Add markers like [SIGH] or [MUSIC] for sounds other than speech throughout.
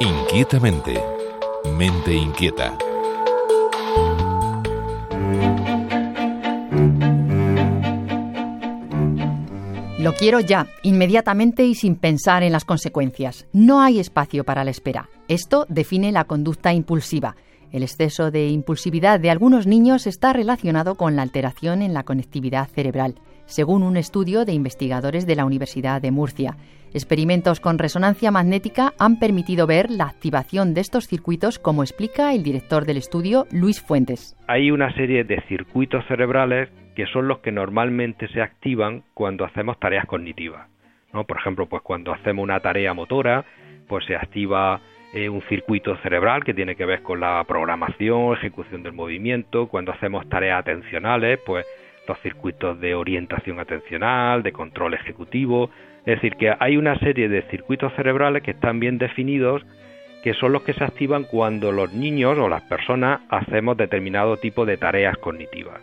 Inquietamente. Mente inquieta. Lo quiero ya, inmediatamente y sin pensar en las consecuencias. No hay espacio para la espera. Esto define la conducta impulsiva. El exceso de impulsividad de algunos niños está relacionado con la alteración en la conectividad cerebral, según un estudio de investigadores de la Universidad de Murcia. Experimentos con resonancia magnética han permitido ver la activación de estos circuitos, como explica el director del estudio, Luis Fuentes. Hay una serie de circuitos cerebrales que son los que normalmente se activan cuando hacemos tareas cognitivas. ¿no? Por ejemplo, pues cuando hacemos una tarea motora, pues se activa eh, un circuito cerebral que tiene que ver con la programación, ejecución del movimiento. Cuando hacemos tareas atencionales, pues los circuitos de orientación atencional, de control ejecutivo. Es decir, que hay una serie de circuitos cerebrales que están bien definidos, que son los que se activan cuando los niños o las personas hacemos determinado tipo de tareas cognitivas.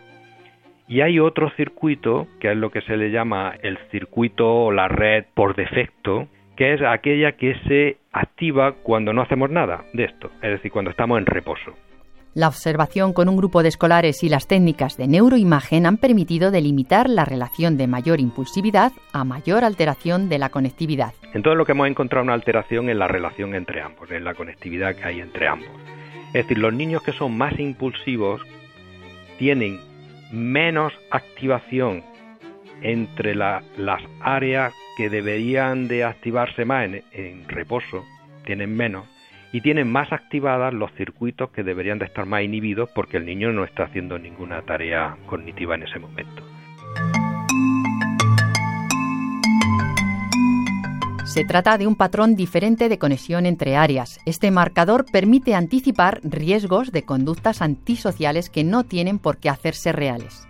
Y hay otro circuito, que es lo que se le llama el circuito o la red por defecto, que es aquella que se activa cuando no hacemos nada de esto, es decir, cuando estamos en reposo. La observación con un grupo de escolares y las técnicas de neuroimagen han permitido delimitar la relación de mayor impulsividad a mayor alteración de la conectividad. Entonces lo que hemos encontrado una alteración en la relación entre ambos, en la conectividad que hay entre ambos. Es decir, los niños que son más impulsivos tienen menos activación entre las áreas que deberían de activarse más en, en reposo, tienen menos, y tienen más activadas los circuitos que deberían de estar más inhibidos porque el niño no está haciendo ninguna tarea cognitiva en ese momento. Se trata de un patrón diferente de conexión entre áreas. Este marcador permite anticipar riesgos de conductas antisociales que no tienen por qué hacerse reales.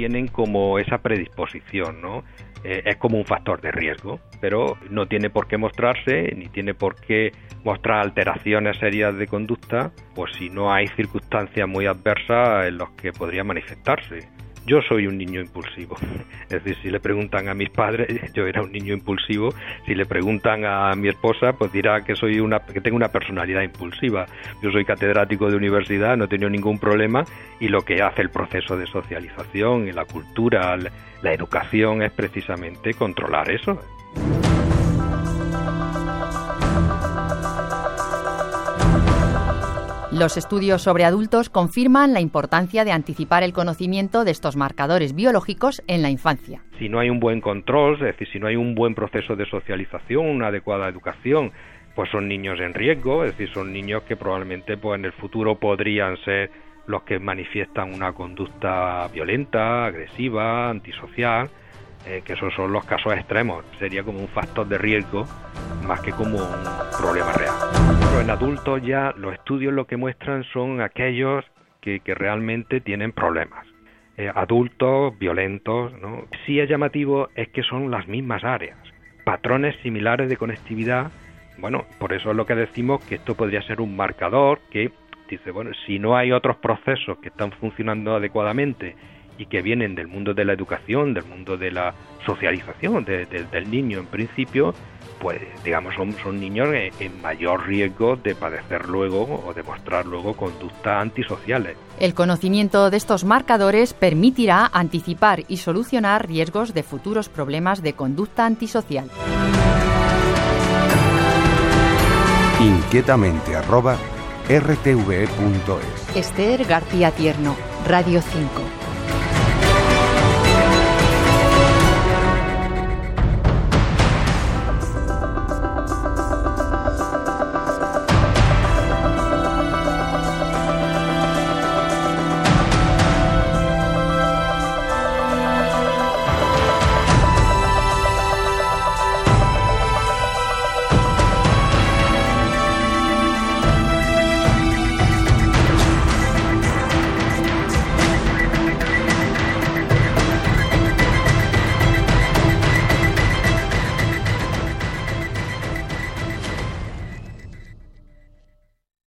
Tienen como esa predisposición, ¿no? Eh, es como un factor de riesgo, pero no tiene por qué mostrarse ni tiene por qué mostrar alteraciones serias de conducta, pues si no hay circunstancias muy adversas en las que podría manifestarse. Yo soy un niño impulsivo. [LAUGHS] Es decir, si le preguntan a mis padres, [LAUGHS] yo era un niño impulsivo. Si le preguntan a mi esposa, pues dirá que soy una que tengo una personalidad impulsiva. Yo soy catedrático de universidad, no he tenido ningún problema y lo que hace el proceso de socialización y la cultura, la educación es precisamente controlar eso. Los estudios sobre adultos confirman la importancia de anticipar el conocimiento de estos marcadores biológicos en la infancia. Si no hay un buen control, es decir, si no hay un buen proceso de socialización, una adecuada educación, pues son niños en riesgo, es decir, son niños que probablemente pues en el futuro podrían ser los que manifiestan una conducta violenta, agresiva, antisocial, eh, que esos son los casos extremos. Sería como un factor de riesgo más que como un problema real. Pero en adultos ya los estudios lo que muestran son aquellos que, realmente tienen problemas. Eh, adultos, violentos, ¿no? Sí es llamativo es que son las mismas áreas, patrones similares de conectividad. Bueno, por eso es lo que decimos que esto podría ser un marcador que dice, bueno, si no hay otros procesos que están funcionando adecuadamente y que vienen del mundo de la educación, del mundo de la socialización del niño en principio, pues digamos son, son niños en, mayor riesgo de padecer luego o de mostrar luego conductas antisociales. El conocimiento de estos marcadores permitirá anticipar y solucionar riesgos de futuros problemas de conducta antisocial. Inquietamente rtve.es Esther García Tierno, Radio 5.